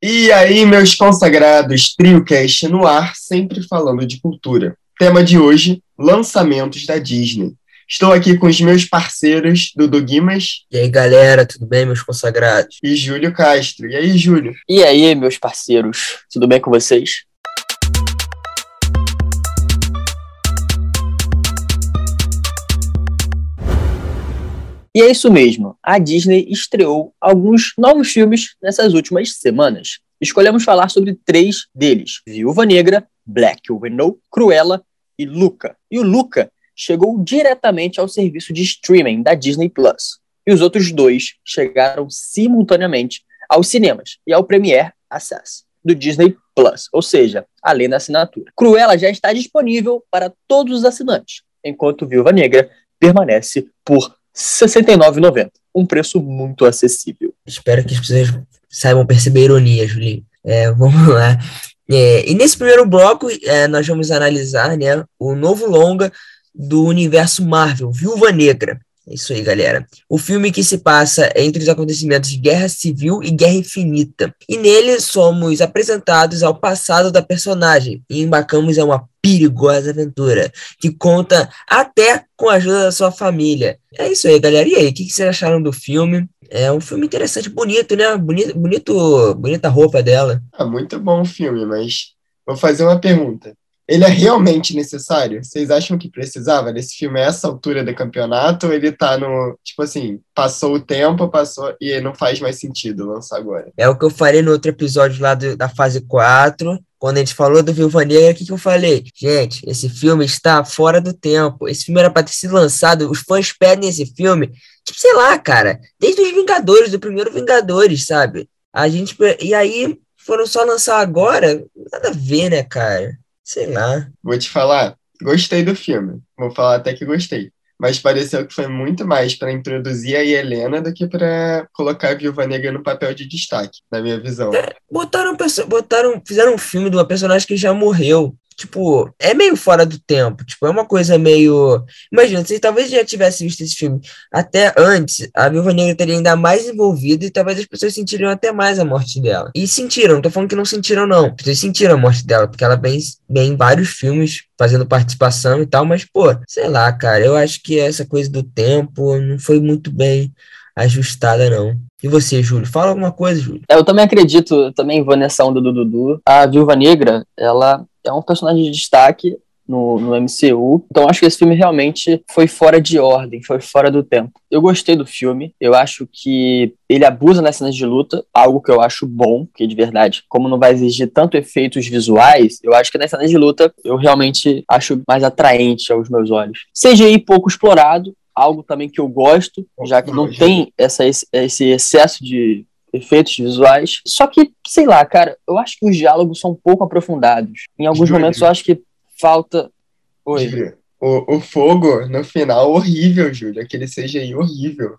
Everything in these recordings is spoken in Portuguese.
E aí, meus consagrados, TrioCast no ar, sempre falando de cultura. Tema de hoje, lançamentos da Disney. Estou aqui com os meus parceiros, Dudu Guimas. E aí, galera, tudo bem, meus consagrados? E Júlio Castro. E aí, Júlio? E aí, meus parceiros, tudo bem com vocês? E é isso mesmo, a Disney estreou alguns novos filmes nessas últimas semanas. Escolhemos falar sobre três deles: Viúva Negra, Black Widow, Cruella e Luca. E o Luca chegou diretamente ao serviço de streaming da Disney Plus. E os outros dois chegaram simultaneamente aos cinemas e ao Premiere Access do Disney Plus, ou seja, além da assinatura. Cruella já está disponível para todos os assinantes, enquanto Viúva Negra permanece por 69,90. Um preço muito acessível. Espero que as pessoas saibam perceber a ironia, Julinho. É, vamos lá. É, e nesse primeiro bloco, é, nós vamos analisar né, o novo longa do universo Marvel, Viúva Negra. É isso aí, galera. O filme que se passa entre os acontecimentos de Guerra Civil e Guerra Infinita. E nele somos apresentados ao passado da personagem e embarcamos em uma perigosa aventura que conta até com a ajuda da sua família. É isso aí, galera. E aí, o que, vocês acharam do filme? É um filme interessante, bonito, né? Bonito, bonito bonita roupa dela. Ah, muito bom o filme, mas vou fazer uma pergunta ele é realmente necessário? Vocês acham que precisava desse filme a essa altura do campeonato? Ou ele tá no, tipo assim, passou o tempo, passou e não faz mais sentido lançar agora? É o que eu falei no outro episódio lá do, da fase 4. Quando a gente falou do Viúva Negra, o que, que eu falei? Gente, esse filme está fora do tempo. Esse filme era para ter sido lançado. Os fãs pedem esse filme, tipo, sei lá, cara, desde os Vingadores, do primeiro Vingadores, sabe? A gente. E aí foram só lançar agora? Nada a ver, né, cara? Sei lá. Vou te falar, gostei do filme. Vou falar até que gostei. Mas pareceu que foi muito mais para introduzir a Helena do que para colocar a Viúva Negra no papel de destaque, na minha visão. É, botaram, botaram, fizeram um filme de uma personagem que já morreu tipo, é meio fora do tempo. Tipo, é uma coisa meio. Imagina, se talvez já tivesse visto esse filme até antes, a Viúva Negra teria ainda mais envolvida e talvez as pessoas sentiriam até mais a morte dela. E sentiram, não tô falando que não sentiram, não. As pessoas sentiram a morte dela, porque ela vem, vem em vários filmes fazendo participação e tal, mas, pô, sei lá, cara, eu acho que essa coisa do tempo não foi muito bem ajustada, não. E você, Júlio? Fala alguma coisa, Júlio. É, eu também acredito, também vou nessa onda do Dudu. A Viúva Negra, ela é um personagem de destaque no, no MCU. Então acho que esse filme realmente foi fora de ordem, foi fora do tempo. Eu gostei do filme, eu acho que ele abusa nas cenas de luta, algo que eu acho bom, porque de verdade, como não vai exigir tanto efeitos visuais, eu acho que nas cenas de luta eu realmente acho mais atraente aos meus olhos. CGI pouco explorado, algo também que eu gosto, já que não tem essa, esse excesso de efeitos visuais. Só que, sei lá, cara, eu acho que os diálogos são um pouco aprofundados. Em alguns Júlio. momentos eu acho que falta. Oi. O, o fogo no final horrível, Júlio. Aquele CGI horrível.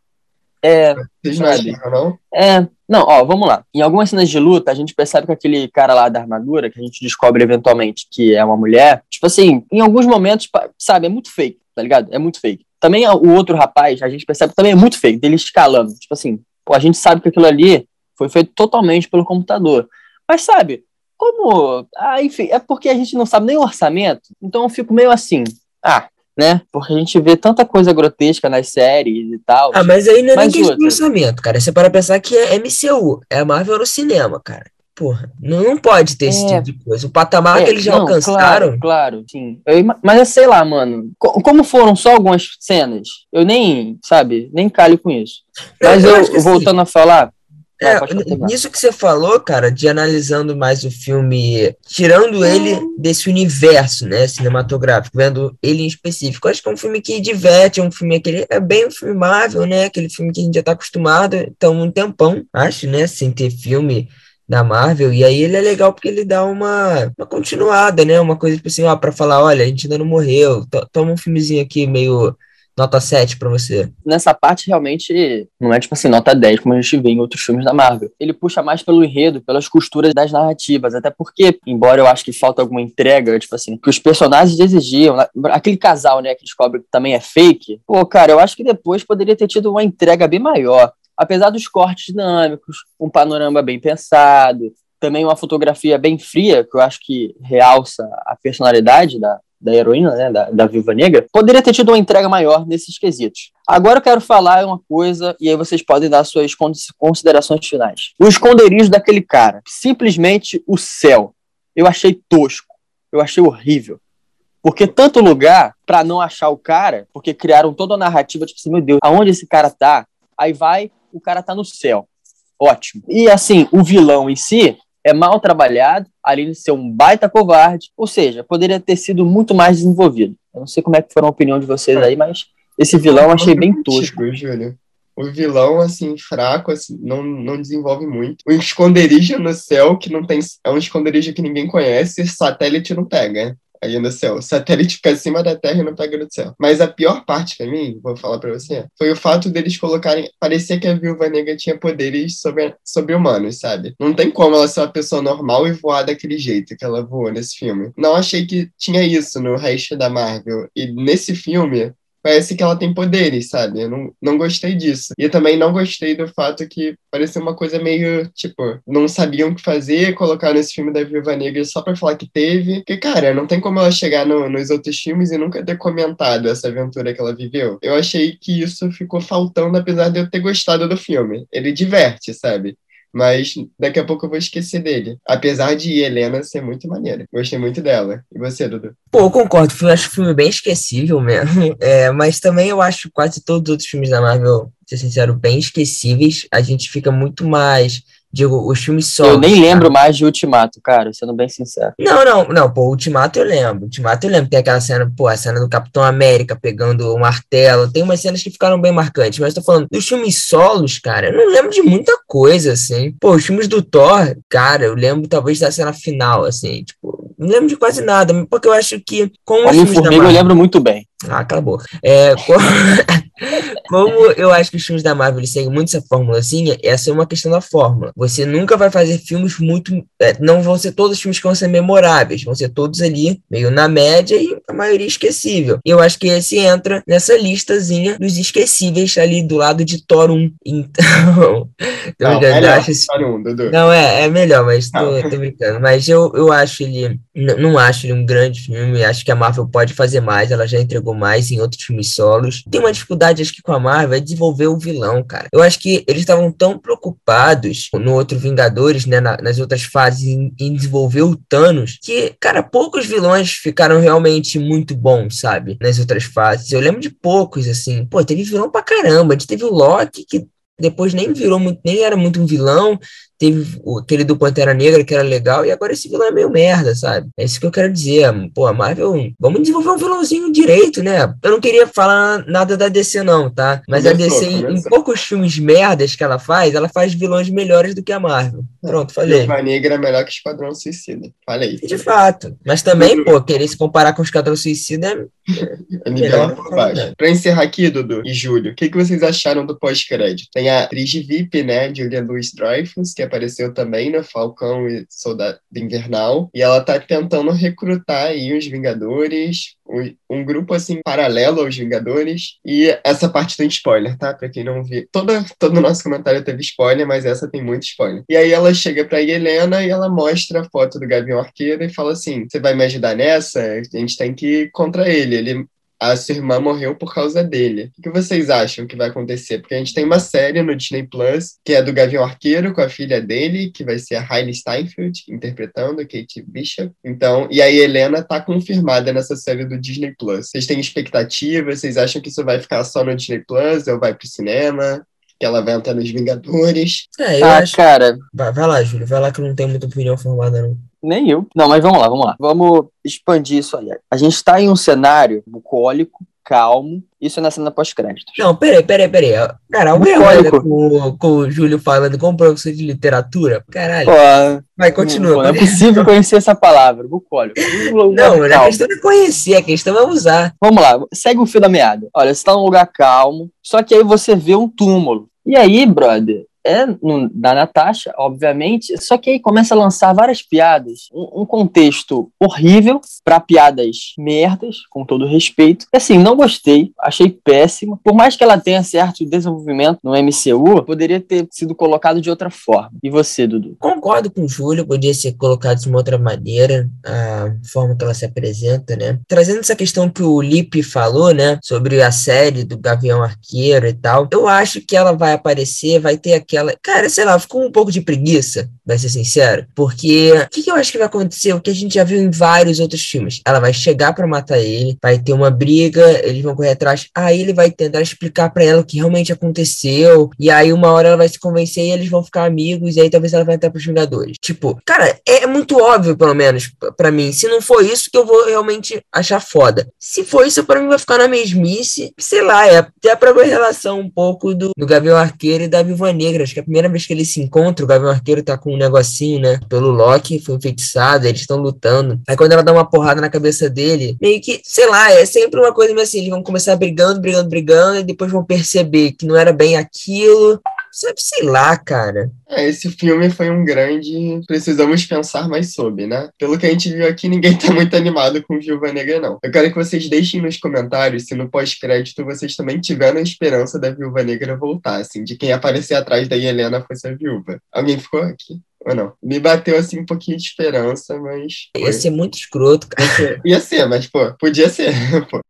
É. Vocês não acham, não? É. Não, ó, vamos lá. Em algumas cenas de luta, a gente percebe que aquele cara lá da armadura, que a gente descobre eventualmente que é uma mulher, tipo assim, em alguns momentos, sabe, é muito fake, tá ligado? É muito fake. Também o outro rapaz, a gente percebe que também é muito fake, dele escalando. Tipo assim, Pô, a gente sabe que aquilo ali foi feito totalmente pelo computador. Mas sabe, como. Ah, enfim, é porque a gente não sabe nem o orçamento, então eu fico meio assim. Ah, né? Porque a gente vê tanta coisa grotesca nas séries e tal. Ah, mas aí não é nem questão de orçamento, cara. Você para pensar que é MCU, é Marvel no cinema, cara. Porra, não, não pode ter é, esse tipo de coisa. O patamar é, que eles já não, alcançaram. Claro, claro sim. Eu, mas sei lá, mano. Como foram só algumas cenas, eu nem, sabe, nem calho com isso. Mas eu, eu assim, voltando assim, a falar. É, nisso que você falou, cara, de analisando mais o filme, tirando ele desse universo, né, cinematográfico, vendo ele em específico, acho que é um filme que diverte, é um filme aquele, é bem um filme Marvel, né, aquele filme que a gente já tá acostumado, então um tempão, acho, né, sem ter filme da Marvel, e aí ele é legal porque ele dá uma, uma continuada, né? Uma coisa tipo assim, ó, pra falar, olha, a gente ainda não morreu, toma um filmezinho aqui meio nota 7 para você. Nessa parte, realmente, não é tipo assim, nota 10, como a gente vê em outros filmes da Marvel. Ele puxa mais pelo enredo, pelas costuras das narrativas, até porque, embora eu acho que falta alguma entrega, tipo assim, que os personagens exigiam, aquele casal, né, que descobre que também é fake, pô, cara, eu acho que depois poderia ter tido uma entrega bem maior apesar dos cortes dinâmicos, um panorama bem pensado, também uma fotografia bem fria, que eu acho que realça a personalidade da, da heroína, né, da, da Viúva Negra, poderia ter tido uma entrega maior nesses quesitos. Agora eu quero falar uma coisa, e aí vocês podem dar suas considerações finais. O esconderijo daquele cara, simplesmente o céu. Eu achei tosco, eu achei horrível. Porque tanto lugar para não achar o cara, porque criaram toda a narrativa, tipo assim, meu Deus, aonde esse cara tá? Aí vai, o cara tá no céu. Ótimo. E assim, o vilão em si, é mal trabalhado, além de ser um baita covarde, ou seja, poderia ter sido muito mais desenvolvido. Eu não sei como é que foram a opinião de vocês aí, mas esse vilão eu achei bem tosco. O vilão, assim, fraco, assim, não, não desenvolve muito. O esconderijo no céu, que não tem. É um esconderijo que ninguém conhece, satélite não pega aí no céu. O satélite fica acima da Terra e não pega no céu. Mas a pior parte para mim, vou falar para você, foi o fato deles colocarem. Parecia que a viúva negra tinha poderes sobre, sobre humanos, sabe? Não tem como ela ser uma pessoa normal e voar daquele jeito que ela voou nesse filme. Não achei que tinha isso no resto da Marvel. E nesse filme, parece que ela tem poderes, sabe? Eu não, não gostei disso. E também não gostei do fato que parecia uma coisa meio, tipo, não sabiam o que fazer, colocaram esse filme da Viúva Negra só pra falar que teve. Porque, cara, não tem como ela chegar no, nos outros filmes e nunca ter comentado essa aventura que ela viveu. Eu achei que isso ficou faltando, apesar de eu ter gostado do filme. Ele diverte, sabe? Mas daqui a pouco eu vou esquecer dele. Apesar de Helena ser muito maneira. Gostei muito dela. E você, Dudu? Pô, eu concordo. Eu acho o filme bem esquecível mesmo. É, mas também eu acho quase todos os outros filmes da Marvel, ser sincero, bem esquecíveis. A gente fica muito mais Digo, os filmes só. Eu nem lembro mais de Ultimato, cara, sendo bem sincero. Não, não, não, pô, Ultimato eu lembro. Ultimato eu lembro. Tem aquela cena, pô, a cena do Capitão América pegando o martelo. Tem umas cenas que ficaram bem marcantes, mas tô falando dos filmes solos, cara, eu não lembro de muita coisa, assim. Pô, os filmes do Thor, cara, eu lembro talvez da cena final, assim, tipo, não lembro de quase nada, porque eu acho que com os filmes da Marvel... eu lembro muito bem. Ah, acabou. É, como, como eu acho que os filmes da Marvel seguem muito essa formulazinha, essa é uma questão da fórmula. Você nunca vai fazer filmes muito. É, não vão ser todos os filmes que vão ser memoráveis, vão ser todos ali meio na média e a maioria esquecível. E eu acho que esse entra nessa listazinha dos esquecíveis ali do lado de Thor 1. Então. não, melhor, acho esse... Thor 1, Dudu. Não, é, é melhor, mas tô, tô brincando. Mas eu, eu acho ele. Não acho ele um grande filme. Acho que a Marvel pode fazer mais. Ela já entregou mais em outros filmes solos. Tem uma dificuldade, acho que com a Marvel, é desenvolver o vilão, cara. Eu acho que eles estavam tão preocupados no outro Vingadores, né, na, nas outras fases, em, em, desenvolver o Thanos, que, cara, poucos vilões ficaram realmente muito bons, sabe? Nas outras fases. Eu lembro de poucos, assim. Pô, teve vilão pra caramba. Teve o Loki, que depois nem virou muito, nem era muito um vilão, teve aquele do Pantera Negra que era legal, e agora esse vilão é meio merda, sabe? É isso que eu quero dizer. Pô, a Marvel, vamos desenvolver um vilãozinho direito, né? Eu não queria falar nada da DC, não, tá? Mas começou, a DC, em, em, poucos filmes merdas que ela faz, ela faz vilões melhores do que a Marvel. Pronto, falei. Viúva Negra é melhor que Esquadrão Suicida. Falei. De fato. Mas também, pô, querer se comparar com Esquadrão Suicida é. é melhor baixo. Pra encerrar aqui, Dudu e Júlio, o que, que vocês acharam do pós-crédito? Tem a atriz VIP, né? Julia Louis Dreyfus, que é apareceu também no Falcão e Soldado Invernal, e ela tá tentando recrutar aí os Vingadores, um grupo assim paralelo aos Vingadores, e essa parte tem spoiler, tá? Pra quem não viu. Todo, todo o nosso comentário teve spoiler, mas essa tem muito spoiler. E aí ela chega pra Helena e ela mostra a foto do Gavião Arqueiro e fala assim: Você vai me ajudar nessa? A gente tem que ir contra ele. Ele a sua irmã morreu por causa dele. O que vocês acham que vai acontecer? Porque a gente tem uma série no Disney Plus, que é do Gavião Arqueiro, com a filha dele, que vai ser a Hailey Steinfeld, interpretando Kate Bishop. Então, e a Helena tá confirmada nessa série do Disney Plus. Vocês têm expectativa? Vocês acham que isso vai ficar só no Disney Plus ou vai pro cinema? que ela vai entrar nos Vingadores. É, eu ah, acho... cara. Vai, vai, lá, Júlio, vai lá que eu não tenho muita opinião formada, não. Nem eu. Não, mas vamos lá, vamos lá. Vamos expandir isso aí. A gente está em um cenário bucólico, calmo. Isso é na cena pós-crédito. Não, peraí, peraí, peraí. Cara, alguém olha com, com o Júlio falando como professor de literatura? Caralho. Pô, Vai, continua. Pô, não é possível conhecer essa palavra, bucólico. Não, a questão é conhecer, a questão é usar. Você lá, segue o fio da meada. Olha, você está num lugar calmo, só que aí você vê um túmulo. E aí, brother, é no, da Natasha, obviamente, só que aí começa a lançar várias piadas, um, um contexto horrível para piadas merdas, com todo respeito. E, assim, não gostei, achei péssimo. Por mais que ela tenha certo desenvolvimento no MCU, poderia ter sido colocado de outra forma. E você, Dudu? Concordo com o Júlio, podia ser colocado de uma outra maneira, a forma que ela se apresenta, né? Trazendo essa questão que o Lipe falou, né, sobre a série do Gavião Arqueiro e tal, eu acho que ela vai aparecer, vai ter aquela. Cara, sei lá, ficou um pouco de preguiça, vai ser sincero, porque o que, que eu acho que vai acontecer? O que a gente já viu em vários outros filmes. Ela vai chegar para matar ele, vai ter uma briga, eles vão correr atrás, aí ele vai tentar explicar para ela o que realmente aconteceu, e aí uma hora ela vai se convencer e eles vão ficar amigos, e aí talvez ela vai entrar pros Vingadores. Tipo, cara, é muito óbvio, pelo menos, para mim. Se não for isso que eu vou realmente achar foda. Se for isso, para mim vai ficar na mesmice, sei lá, é até pra ver relação um pouco do, do Gavião Arqueiro e da Viúva Negra. Acho que é a primeira vez que eles se encontram, o Gavião Arqueiro tá com um negocinho, né, pelo Loki, foi enfeitiçado, eles estão lutando. Aí quando ela dá uma porrada na cabeça dele, meio que, sei lá, é sempre uma coisa meio assim, eles vão começar brigando, brigando, brigando, e depois vão perceber que não era bem aquilo. Sabe, sei lá, cara. É, esse filme foi um grande. Precisamos pensar mais sobre, né? Pelo que a gente viu aqui, ninguém tá muito animado com Viúva Negra, não. Eu quero que vocês deixem nos comentários se no pós-crédito vocês também tiveram a esperança da Viúva Negra voltar, assim, de quem aparecer atrás da Helena fosse a viúva. Alguém ficou aqui? Ou não? Me bateu assim um pouquinho de esperança, mas. Ia ser muito escroto, cara. Ia ser, ia ser mas, pô, podia ser, pô.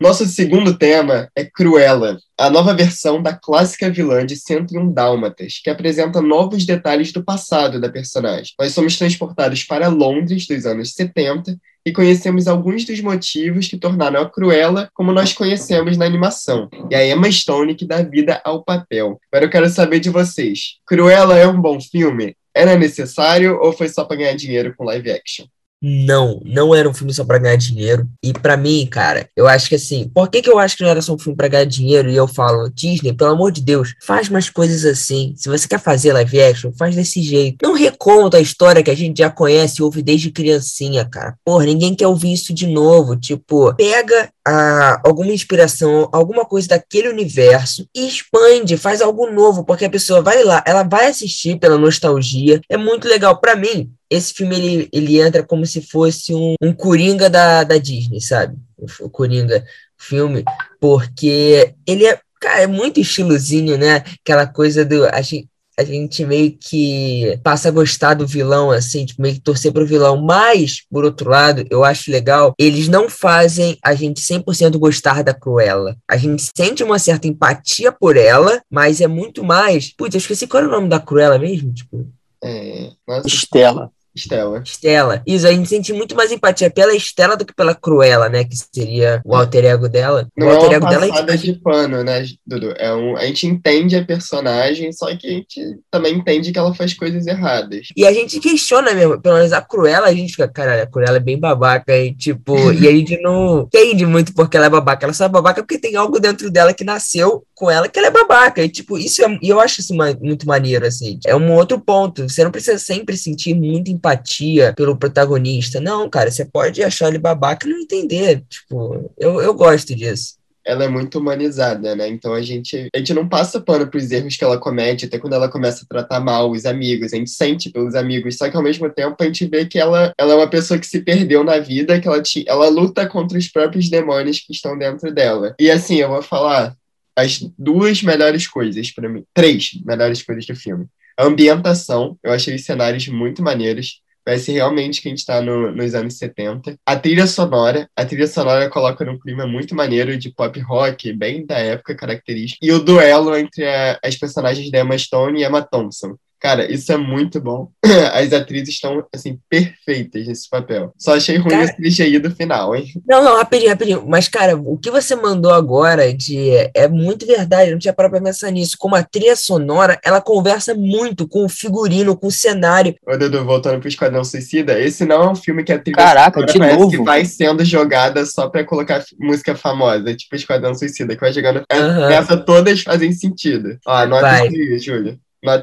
Nosso segundo tema é Cruella, a nova versão da clássica vilã de 101 Dálmatas, que apresenta novos detalhes do passado da personagem. Nós somos transportados para Londres dos anos 70 e conhecemos alguns dos motivos que tornaram a Cruella como nós conhecemos na animação, e a Emma Stone que dá vida ao papel. Agora eu quero saber de vocês. Cruella é um bom filme? Era necessário ou foi só para ganhar dinheiro com live action? Não, não era um filme só pra ganhar dinheiro. E para mim, cara, eu acho que assim, por que, que eu acho que não era só um filme pra ganhar dinheiro? E eu falo, Disney, pelo amor de Deus, faz mais coisas assim. Se você quer fazer live action, faz desse jeito. Não reconta a história que a gente já conhece e ouve desde criancinha, cara. Porra, ninguém quer ouvir isso de novo. Tipo, pega a, alguma inspiração, alguma coisa daquele universo e expande, faz algo novo, porque a pessoa vai lá, ela vai assistir pela nostalgia. É muito legal. para mim, esse filme ele, ele entra como se fosse um, um Coringa da, da Disney, sabe? O, o Coringa filme, porque ele é, cara, é muito estilozinho, né? Aquela coisa do. A gente, a gente meio que passa a gostar do vilão, assim, tipo, meio que torcer pro vilão. Mas, por outro lado, eu acho legal, eles não fazem a gente 100% gostar da Cruella. A gente sente uma certa empatia por ela, mas é muito mais. Putz, eu esqueci qual era o nome da Cruella mesmo, tipo. É, Estela. Estela. Estela. Isso, a gente sente muito mais empatia pela Estela do que pela Cruella, né? Que seria o alter ego dela. Não o alter é ego uma dela passada de pano, né, Dudu? É um, a gente entende a personagem, só que a gente também entende que ela faz coisas erradas. E a gente questiona mesmo, pelo menos a Cruella, a gente fica, caralho, a Cruella é bem babaca e tipo, e a gente não entende muito porque ela é babaca. Ela só é babaca porque tem algo dentro dela que nasceu com ela que ela é babaca. E tipo, isso é, e eu acho isso muito maneiro, assim. É um outro ponto. Você não precisa sempre sentir muita empatia pelo protagonista. Não, cara, você pode achar ele babaca e não entender. Tipo, eu, eu gosto disso. Ela é muito humanizada, né? Então a gente, a gente não passa pano pros erros que ela comete, até quando ela começa a tratar mal os amigos. A gente sente pelos amigos, só que ao mesmo tempo a gente vê que ela, ela é uma pessoa que se perdeu na vida, que ela, ti, ela luta contra os próprios demônios que estão dentro dela. E assim, eu vou falar as duas melhores coisas para mim, três melhores coisas do filme. A ambientação, eu achei os cenários muito maneiros. Parece realmente que a gente está no, nos anos 70. A trilha sonora, a trilha sonora coloca num clima muito maneiro de pop rock, bem da época característica. E o duelo entre a, as personagens da Emma Stone e Emma Thompson. Cara, isso é muito bom. As atrizes estão, assim, perfeitas nesse papel. Só achei ruim Cara- esse clichê do final, hein? Não, não, rapidinho, rapidinho. Mas, cara, o que você mandou agora de é muito verdade, eu não tinha parado pra pensar nisso. Como a trilha sonora, ela conversa muito com o figurino, com o cenário. Ô, Dudu, voltando pro Esquadrão Suicida, esse não é um filme que a trilha Caraca, sonora de parece novo. que vai sendo jogada só pra colocar música famosa, tipo Esquadrão Suicida, que vai jogando. Aham. Essa todas fazem sentido. Ó, anota Vai. isso aí, Júlio.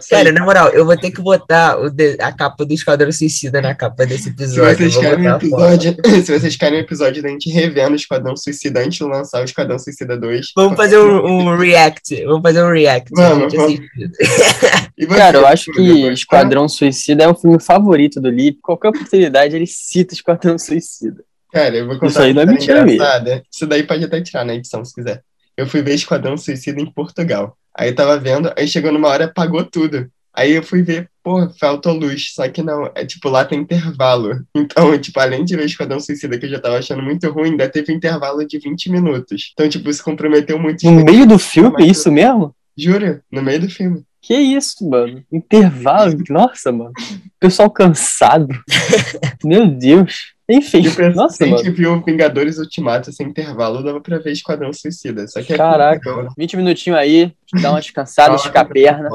Cara, na moral, eu vou ter que botar o de- a capa do Esquadrão Suicida na capa desse Se episódio. vocês, eu vou querem um episódio, se vocês querem um episódio da gente revendo o Esquadrão Suicida antes de lançar o Esquadrão Suicida 2. Vamos fazer um, um react. Vamos fazer um react. Vamos, vamos. você, Cara, eu acho que Esquadrão Suicida é o filme favorito do Lipe. Qualquer oportunidade ele cita Esquadrão Suicida. Cara, eu vou contar Isso aí não é mentira mesmo. Isso daí pode até tirar na edição, se quiser. Eu fui ver Esquadrão Suicida em Portugal. Aí tava vendo, aí chegou numa hora, apagou tudo. Aí eu fui ver, pô, faltou luz. Só que não, é tipo, lá tem intervalo. Então, tipo, além de ver Esquadrão Suicida, que eu já tava achando muito ruim, ainda teve intervalo de 20 minutos. Então, tipo, isso comprometeu muito. No meio do filme, isso mesmo? Juro, no meio do filme. Que isso, mano? Intervalo. Nossa, mano. Pessoal cansado. Meu Deus. Enfim, E pra nossa, mano. que viu Vingadores Ultimato sem intervalo, dava pra ver Esquadrão Suicida. Só que é Caraca, Portugal. 20 minutinhos aí, dá uma descansada, esticar a perna.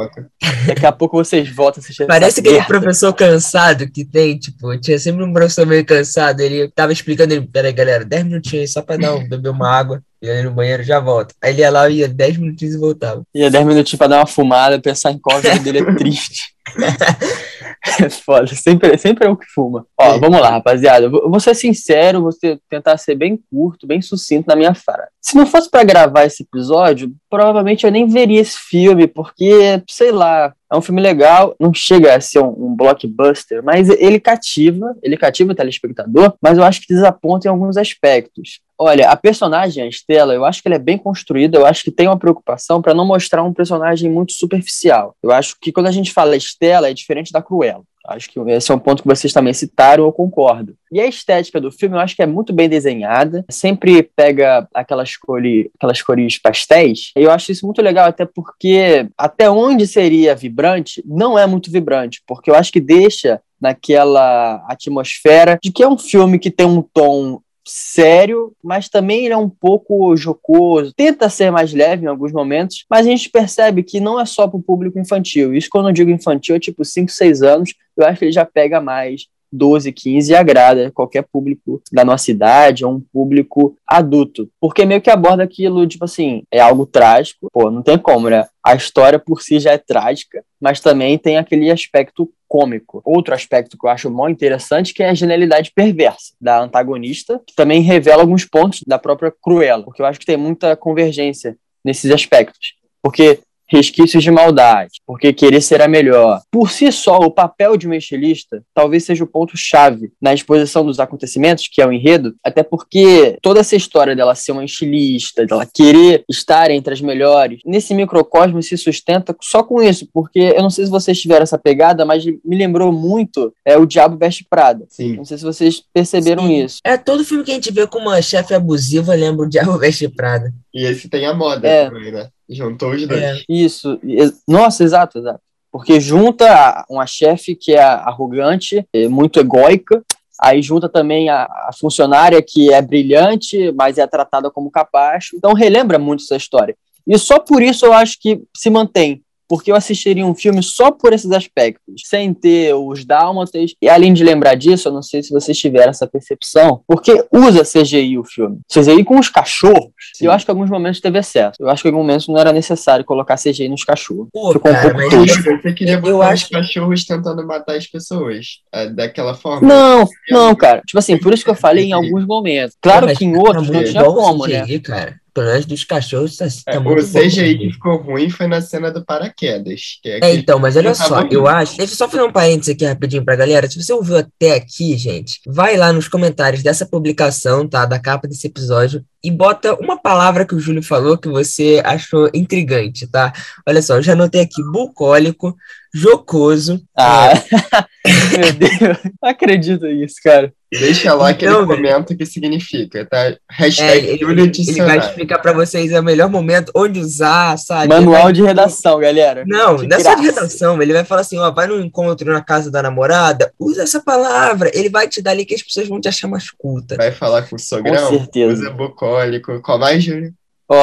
Daqui a pouco vocês voltam a assistir Parece aquele merda. professor cansado que tem, tipo, tinha sempre um professor meio cansado, ele tava explicando, ele, peraí, galera, 10 minutinhos aí só pra dar um, beber uma água, e aí no banheiro já volta. Aí ele ia lá, ia 10 minutinhos e voltava. Ia 10 minutinhos pra dar uma fumada, pensar em qual jogo dele é triste. É foda, sempre, sempre é o que fuma. Ó, Sim. vamos lá, rapaziada. Eu vou ser sincero, vou tentar ser bem curto, bem sucinto na minha frase. Se não fosse pra gravar esse episódio, provavelmente eu nem veria esse filme, porque, sei lá, é um filme legal, não chega a ser um, um blockbuster, mas ele cativa, ele cativa o telespectador, mas eu acho que desaponta em alguns aspectos. Olha, a personagem, a Estela, eu acho que ela é bem construída, eu acho que tem uma preocupação para não mostrar um personagem muito superficial. Eu acho que quando a gente fala Estela, é diferente da Cruella. Acho que esse é um ponto que vocês também citaram, eu concordo. E a estética do filme eu acho que é muito bem desenhada, sempre pega aquelas, cores, aquelas cores pastéis. E eu acho isso muito legal, até porque até onde seria vibrante, não é muito vibrante, porque eu acho que deixa naquela atmosfera de que é um filme que tem um tom sério, mas também ele é um pouco jocoso, tenta ser mais leve em alguns momentos, mas a gente percebe que não é só para o público infantil. Isso quando eu digo infantil é tipo 5, 6 anos, eu acho que ele já pega mais 12, 15 e agrada qualquer público da nossa idade, ou um público adulto. Porque meio que aborda aquilo, tipo assim, é algo trágico, pô, não tem como, né? A história por si já é trágica, mas também tem aquele aspecto cômico. Outro aspecto que eu acho mó interessante que é a genialidade perversa da antagonista, que também revela alguns pontos da própria Cruella, porque eu acho que tem muita convergência nesses aspectos. Porque resquícios de maldade, porque querer ser a melhor. Por si só, o papel de uma estilista talvez seja o ponto-chave na exposição dos acontecimentos, que é o enredo, até porque toda essa história dela ser uma estilista, dela querer estar entre as melhores, nesse microcosmo se sustenta só com isso, porque eu não sei se vocês tiveram essa pegada, mas me lembrou muito é, o Diabo Veste Prada. Sim. Não sei se vocês perceberam Sim. isso. É, todo filme que a gente vê com uma chefe abusiva lembra o Diabo Veste Prada. E esse tem a moda É. também, né? Juntou os dois. É. Isso. Nossa, exato, exato. Porque junta uma chefe que é arrogante, é muito egóica, aí junta também a, a funcionária que é brilhante, mas é tratada como capacho. Então relembra muito essa história. E só por isso eu acho que se mantém. Porque eu assistiria um filme só por esses aspectos, sem ter os dálmatas. E além de lembrar disso, eu não sei se vocês tiveram essa percepção, porque usa CGI o filme. CGI com os cachorros. Sim. Eu acho que em alguns momentos teve excesso. Eu acho que em alguns momentos não era necessário colocar CGI nos cachorros. Pô, Ficou um cara, pouco mas tosco. Você queria Eu botar acho os cachorros tentando matar as pessoas é, daquela forma. Não, não, cara. Tipo assim, por isso que eu falei em alguns momentos. Claro que em tá outros não tinha como, né? CGI, cara. O personagem dos cachorros tá, tá É, o muito bom. CGI que ficou ruim foi na cena do paraquedas. Que é É, então, mas olha só, eu ruim. acho. Deixa eu só fazer um parênteses aqui rapidinho pra galera. Se você ouviu até aqui, gente, vai lá nos comentários dessa publicação, tá? Da capa desse episódio e bota uma palavra que o Júlio falou que você achou intrigante, tá? Olha só, eu já anotei aqui bucólico, jocoso. Ah, meu Deus. Não acredito nisso, cara. Deixa lá que Então, ele comenta o que significa, tá? É, Hashtag ele, Júlio ele vai explicar pra vocês o melhor momento, onde usar, sabe? Manual Vai- de redação, galera. Não, De não é só de graça. redação. Ele vai falar assim: ó, vai no encontro na casa da namorada, usa essa palavra. Ele vai te dar ali que as pessoas vão te achar mais culta. Vai falar com o sogrão? Com certeza. Usa bucólico. Qual mais, Júlio? Ó,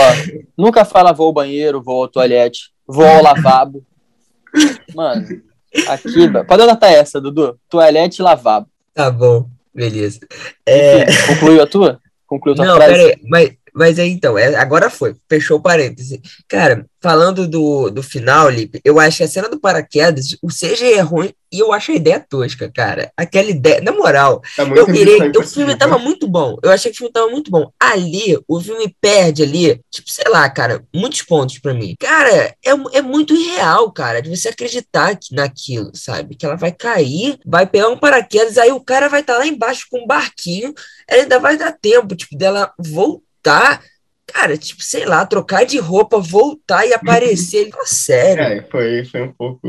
nunca fala vou ao banheiro, vou ao toalete, vou ao lavabo. Mano, aqui, pode anotar essa, Dudu. Toalete e lavabo. Tá bom, beleza. É, concluiu a tua? Concluiu a tua não, frase? pera aí, mas Mas aí então, é, agora foi, fechou o parêntese. Cara, falando do, do final, Lipe, eu acho que a cena do paraquedas, o CG é ruim e eu acho a ideia tosca, cara. Aquela ideia, na moral, Tá eu virei, o filme tava muito bom. Eu achei que o filme tava muito bom. Ali, o filme perde ali, tipo, sei lá, cara, muitos pontos pra mim. Cara, é, é muito irreal, cara, de você acreditar que, naquilo, sabe? Que ela vai cair, vai pegar um paraquedas, aí o cara vai estar lá embaixo com um barquinho, ela ainda vai dar tempo, tipo, dela voltar. Cara, tipo, sei lá, trocar de roupa, voltar e aparecer. Ele, sério. É, foi, foi um pouco.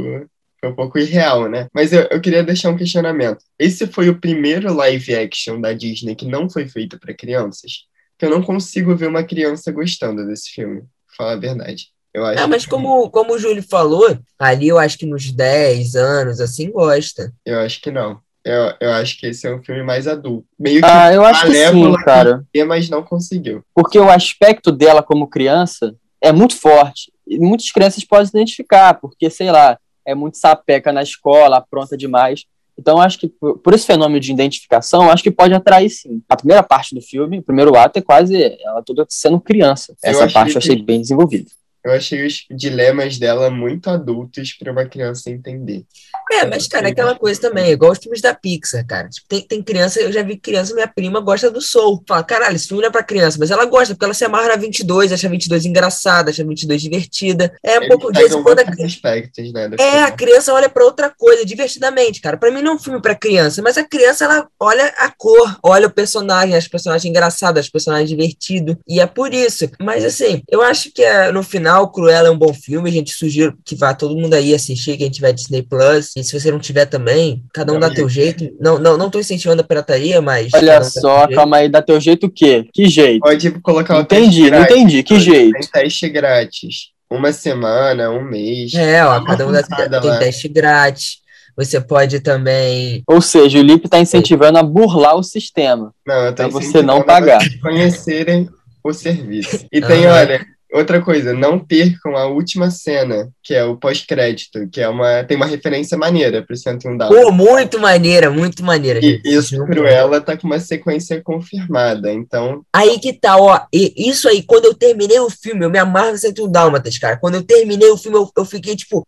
Foi um pouco irreal, né? Mas eu, eu queria deixar um questionamento. Esse foi o primeiro live action da Disney que não foi feito para crianças? Que eu não consigo ver uma criança gostando desse filme. Falar a verdade. Eu acho É, mas que- como, como o Júlio falou, ali eu acho que nos 10 anos, assim, gosta. Eu acho que não. Eu, eu acho que esse é um filme mais adulto. Meio que Ah, eu acho que sim, cara. queria, mas não conseguiu. Porque o aspecto dela como criança é muito forte. E muitas crianças podem se identificar, porque, sei lá, é muito sapeca na escola, apronta demais. Então, eu acho que por, por esse fenômeno de identificação, eu acho que pode atrair sim. A primeira parte do filme, o primeiro ato, é quase ela toda sendo criança. Eu Essa parte eu achei bem desenvolvida. Eu achei os dilemas dela muito adultos para uma criança entender. É, mas, cara, é aquela coisa também, igual os filmes da Pixar, cara. Tipo, tem, tem criança, eu já vi criança, minha prima gosta do Soul. Fala, caralho, esse filme não é pra criança, mas ela gosta, porque ela se amarra na 22, acha a 22 engraçada, acha a 22 divertida. É um Eles pouco de vez em pegam quando a aspectos, né? É, a filme. criança olha pra outra coisa, divertidamente, cara. Pra mim não é um filme pra criança, mas a criança ela olha a cor, olha o personagem, as personagens engraçadas, as personagens divertidos, e é por isso. Mas assim, eu acho que é, no final Cruella é um bom filme, a gente sugiro que vá todo mundo aí assistir, quem tiver Disney Plus, e se você não tiver também, cada um Não, dá gente. teu jeito. Não, não, não tô incentivando a pirataria, mas Olha um só, calma aí, dá teu jeito o quê? Que jeito? Pode colocar o Entendi, teste não grátis. entendi, que jeito? Tem teste grátis. Uma semana, um mês. É, ó, cada um dá, tem lá. teste grátis. Você pode também Ou seja, o Lipe tá incentivando a burlar o sistema. Não, eu tô Pra você não pagar. vocês conhecerem o serviço. E tem, Aham. olha, outra coisa, não percam a última cena, que é o pós-crédito, que é uma, tem uma referência maneira pro 101 Dálmatas. Pô, muito maneira, muito maneira. E isso, Cruella tá com uma sequência confirmada, então Aí que tá, ó. E isso aí, quando eu terminei o filme, eu me amarro no 101 Dálmatas, cara. Quando eu terminei o filme, eu, eu fiquei tipo.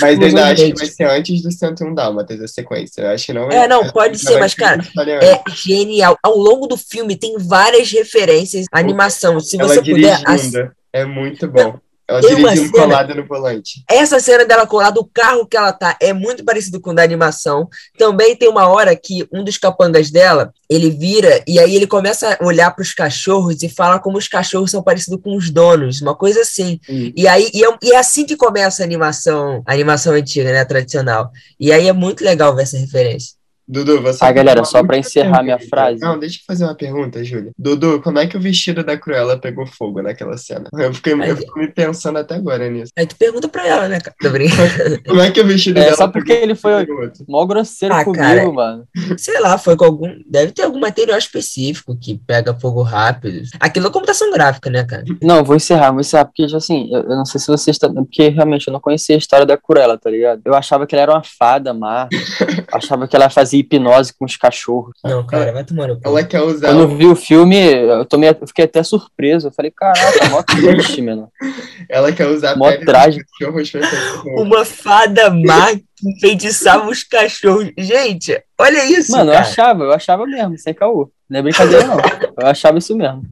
Mas eu ainda acho que vai ser antes do 101 Dálmatas a sequência. Eu acho que não É, não, pode ser, vai mas, cara, É genial. Ao longo do filme tem várias referências à animação. Se Ela você puder. ass- é muito bom. Ela Tem dirigindo cena- colada no volante. Essa cena dela colada, o carro que ela tá é muito parecido com o da animação. Também tem uma hora que um dos capangas dela, ele vira e aí ele começa a olhar para os cachorros e fala como os cachorros são parecidos com os donos, uma coisa assim. Hum. E aí e é, e é assim que começa a animação, a animação antiga, né, tradicional. E aí é muito legal ver essa referência. Dudu, você. Ah, galera, só pra última encerrar minha frase. Não, deixa eu fazer uma pergunta, Júlia. Dudu, como é que o vestido da Cruella pegou fogo naquela cena? Eu fiquei, eu fico me pensando até agora nisso. Aí tu pergunta pra ela, né, cara? Tô brincando. Como é que o vestido É, dela só porque pegou ele foi mó grosseiro Ah, comigo, cara. mano. Sei lá, foi com algum. Deve ter algum material específico que pega fogo rápido. Aquilo é computação gráfica, né, cara? Não, vou encerrar, vou encerrar, porque, tipo assim, eu, eu não sei se vocês estão. Porque realmente eu não conhecia a história da Cruella, tá ligado? Eu achava que ela era uma fada má, achava que ela fazia hipnose com os cachorros. Não, cara, vai tomar no cu. Ela quer usar. Quando eu vi o filme, eu, tomei, eu fiquei até surpreso. Eu falei, caraca, mó triste, mano. Ela quer usar a Mó pele dos trágico. cachorros. Uma fada má que enfeitiçava os cachorros. Gente, olha isso, Mano, eu cara. achava, eu achava mesmo, sem caô. Não é brincadeira, não. Eu achava isso mesmo.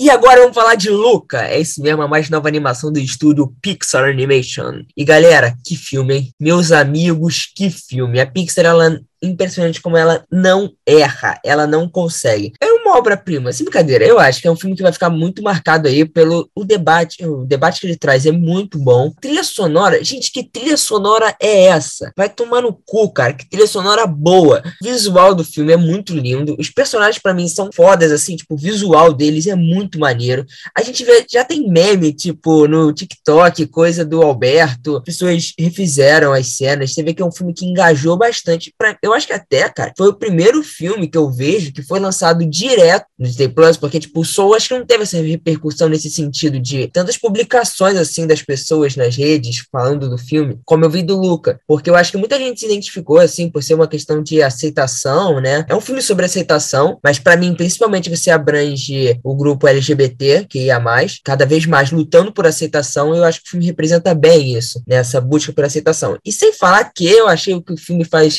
E agora vamos falar de Luca. É isso mesmo, a mais nova animação do estúdio Pixar Animation. E galera, que filme, hein? Meus amigos, que filme. A Pixar, ela impressionante como ela não erra, ela não consegue. É uma obra-prima, sem brincadeira. Eu acho que é um filme que vai ficar muito marcado aí pelo o debate. O debate que ele traz é muito bom. Trilha sonora, gente, que trilha sonora é essa? Vai tomar no cu, cara. Que trilha sonora boa. O visual do filme é muito lindo. Os personagens, pra mim, são fodas, assim, tipo, o visual deles é muito maneiro. A gente vê, já tem meme, tipo, no TikTok, coisa do Alberto. Pessoas refizeram as cenas. Você vê que é um filme que engajou bastante. Pra, eu acho que até, cara, foi o primeiro filme que eu vejo que foi lançado direto no Disney Plus, porque, tipo, Soul acho que não teve essa repercussão nesse sentido de tantas publicações, assim, das pessoas nas redes falando do filme, como eu vi do Luca, porque eu acho que muita gente se identificou, assim, por ser uma questão de aceitação, né? É um filme sobre aceitação, mas para mim, principalmente, você abrange o grupo LGBT, que ia mais, cada vez mais lutando por aceitação, eu acho que o filme representa bem isso, né? busca por aceitação. E sem falar que eu achei que o filme faz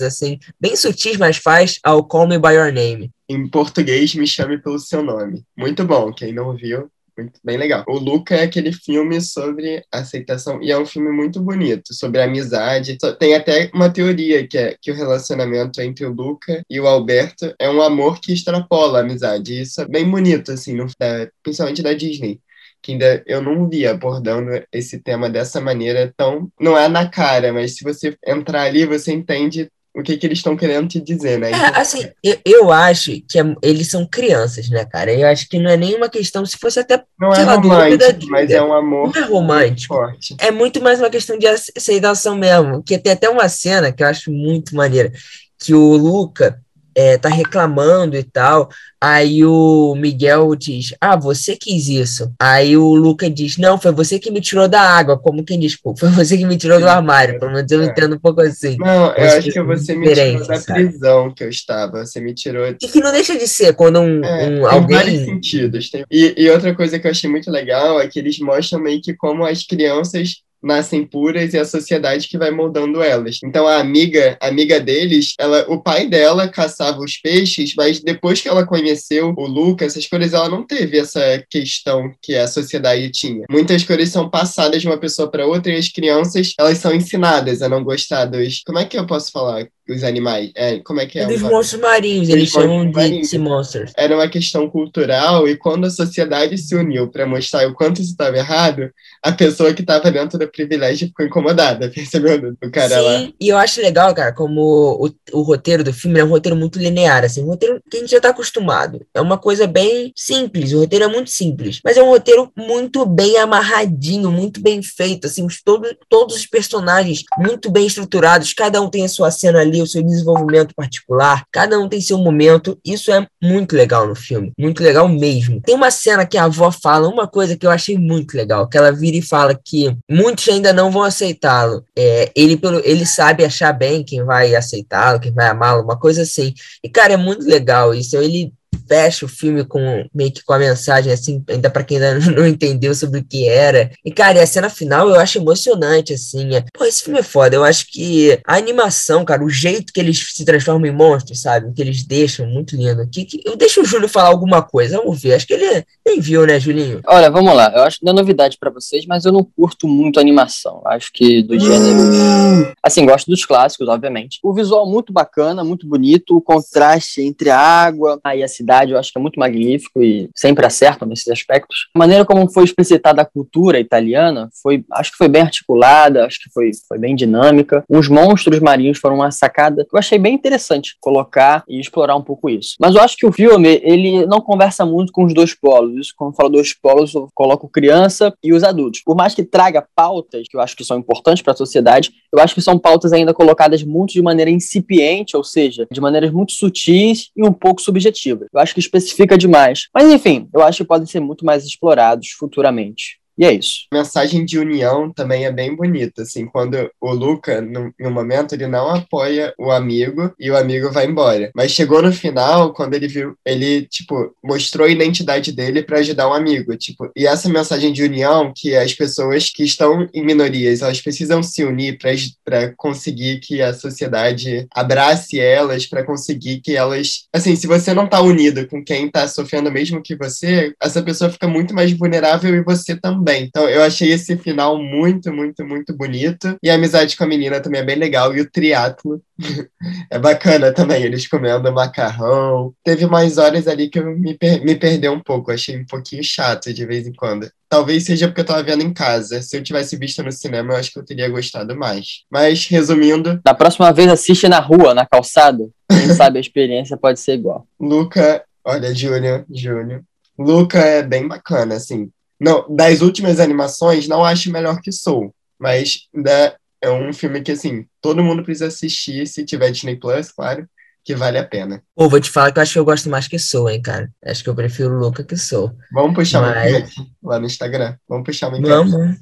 assim, bem sutis, mas faz ao Call Me By Your Name. Em português, Me Chame Pelo Seu Nome. Muito bom, quem não viu, muito bem legal. O Luca é aquele filme sobre aceitação e é um filme muito bonito, sobre amizade. Tem até uma teoria que é que o relacionamento entre o Luca e o Alberto é um amor que extrapola a amizade. isso é bem bonito, assim, no, da, principalmente da Disney. Que ainda eu não vi abordando esse tema dessa maneira tão. Não é na cara, mas se você entrar ali, você entende o que, que eles estão querendo te dizer, né? É, assim, eu, eu acho que é, eles são crianças, né, cara? Eu acho que não é nenhuma questão, se fosse até. Não é romântico, mas é um amor. Não é romântico. Forte. É muito mais uma questão de aceitação mesmo. Que tem até uma cena que eu acho muito maneira. Que o Luca é, tá reclamando e tal. Aí o Miguel diz: Ah, você quis isso. Aí o Luca diz: Não, foi você que me tirou da água. Como quem diz, pô, foi você que me tirou do armário. Pelo menos eu é. entendo um pouco assim. Não, eu acho que você me tirou da sabe? prisão que eu estava. Você me tirou. E que não deixa de ser quando um, é, um alguém. Tem vários sentidos. Tem... E, e outra coisa que eu achei muito legal é que eles mostram meio que como as crianças nascem puras e a sociedade que vai moldando elas. Então a amiga, amiga deles, ela, o pai dela caçava os peixes, mas depois que ela conheceu o Lucas, essas coisas ela não teve essa questão que a sociedade tinha. Muitas coisas são passadas de uma pessoa para outra e as crianças, elas são ensinadas a não gostar dos, como é que eu posso falar? Os animais. É, como é que é? Dos monstros marinhos, eles chamam de sea monsters. Era uma questão cultural e quando a sociedade se uniu para mostrar o quanto isso estava errado, a pessoa que estava dentro do privilégio ficou incomodada, percebeu? O cara Sim, lá. e eu acho legal, cara, como o, o roteiro do filme é um roteiro muito linear, assim, um roteiro que a gente já está acostumado. É uma coisa bem simples, o roteiro é muito simples, mas é um roteiro muito bem amarradinho, muito bem feito, assim, todo, todos os personagens muito bem estruturados, cada um tem a sua cena ali ali o seu desenvolvimento particular, cada um tem seu momento, isso é muito legal no filme, muito legal mesmo. Tem uma cena que a avó fala uma coisa que eu achei muito legal, que ela vira e fala que muitos ainda não vão aceitá-lo. É, ele, pelo, ele sabe achar bem quem vai aceitá-lo, quem vai amá-lo, uma coisa assim. E, cara, é muito legal isso. Ele fecha o filme com meio que com a mensagem, assim, ainda para quem ainda não entendeu sobre o que era. E, cara, e a cena final eu acho emocionante, assim. É, pô, esse filme é foda. Eu acho que a animação, cara, o jeito que eles se transformam em monstros, sabe? Que eles deixam, muito lindo. Que, que, eu deixo o Júlio falar alguma coisa, vamos ver. Acho que ele nem viu, né, Julinho? Olha, vamos lá. Eu acho que não é novidade para vocês, mas eu não curto muito animação. Acho que do gênero. Assim, gosto dos clássicos, obviamente. O visual muito bacana, muito bonito, o contraste entre a água e a cidade eu acho que é muito magnífico e sempre acertam nesses aspectos. A maneira como foi explicitada a cultura italiana foi, acho que foi bem articulada, acho que foi, foi bem dinâmica. Os monstros marinhos foram uma sacada que eu achei bem interessante colocar e explorar um pouco isso. Mas eu acho que o filme, ele não conversa muito com os dois polos. Isso, quando eu falo dois polos, eu coloco criança e os adultos. Por mais que traga pautas que eu acho que são importantes para a sociedade, eu acho que são pautas ainda colocadas muito de maneira incipiente, ou seja, de maneiras muito sutis e um pouco subjetivas. Eu acho que especifica demais. Mas enfim, eu acho que podem ser muito mais explorados futuramente. E é isso. A mensagem de união também é bem bonita, assim, quando o Luca, no, momento, ele não apoia o amigo e o amigo vai embora. Mas chegou no final, quando ele viu, ele, tipo, mostrou a identidade dele para ajudar um amigo, tipo, e essa mensagem de união, que as pessoas que estão em minorias, elas precisam se unir para conseguir que a sociedade abrace elas, para conseguir que elas, assim, se você não tá unido com quem tá sofrendo mesmo que você, essa pessoa fica muito mais vulnerável e você também também. Então eu achei esse final muito, muito, muito bonito. E a amizade com a menina também é bem legal. E o triatlo é bacana também, eles comendo macarrão. Teve mais horas ali que eu me, per me perdi um pouco, achei um pouquinho chato de vez em quando. Talvez seja porque eu tava vendo em casa. Se eu tivesse visto no cinema, eu acho que eu teria gostado mais. Mas, resumindo. Da próxima vez, assiste na rua, na calçada. Quem sabe a experiência pode ser igual. Luca, olha, Júnior, Júnior. Luca é bem bacana, assim. Não, das últimas animações, não acho melhor que Soul, mas né, é um filme que, assim, todo mundo precisa assistir se tiver Disney Plus, claro. que vale a pena. Pô, vou te falar que eu acho que eu gosto mais que Soul, hein, cara. Acho que eu prefiro Luca que Soul. Vamos puxar uma Mas- enquete lá no Instagram. Vamos puxar uma enquete. Vamos.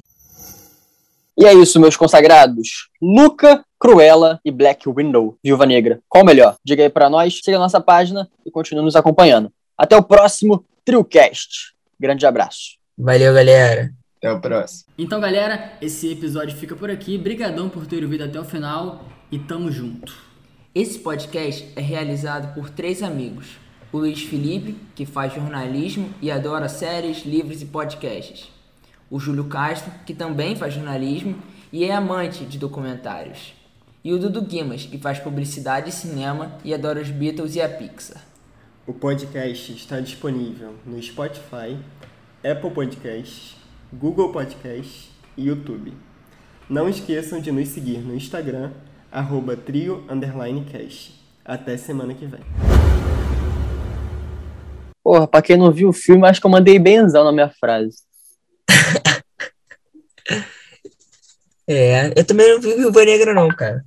E é isso, meus consagrados. Luca, Cruella e Black Window, Viúva Negra. Qual o melhor? Diga aí pra nós, siga a nossa página e continue nos acompanhando. Até o próximo TrioCast. Grande abraço. Valeu, galera. Até o próximo. Então, galera, esse episódio fica por aqui. Brigadão por ter ouvido até o final e tamo junto. Esse podcast é realizado por três amigos. O Luiz Felipe, que faz jornalismo e adora séries, livros e podcasts. O Júlio Castro, que também faz jornalismo e é amante de documentários. E o Dudu Guimas, que faz publicidade e cinema e adora os Beatles e a Pixar. O podcast está disponível no Spotify, Apple Podcasts, Google Podcasts e YouTube. Não esqueçam de nos seguir no Instagram, arroba trio cast. Até semana que vem. Porra, pra quem não viu o filme, acho que eu mandei benzão na minha frase. É, eu também não vi Viúva Negra não, cara.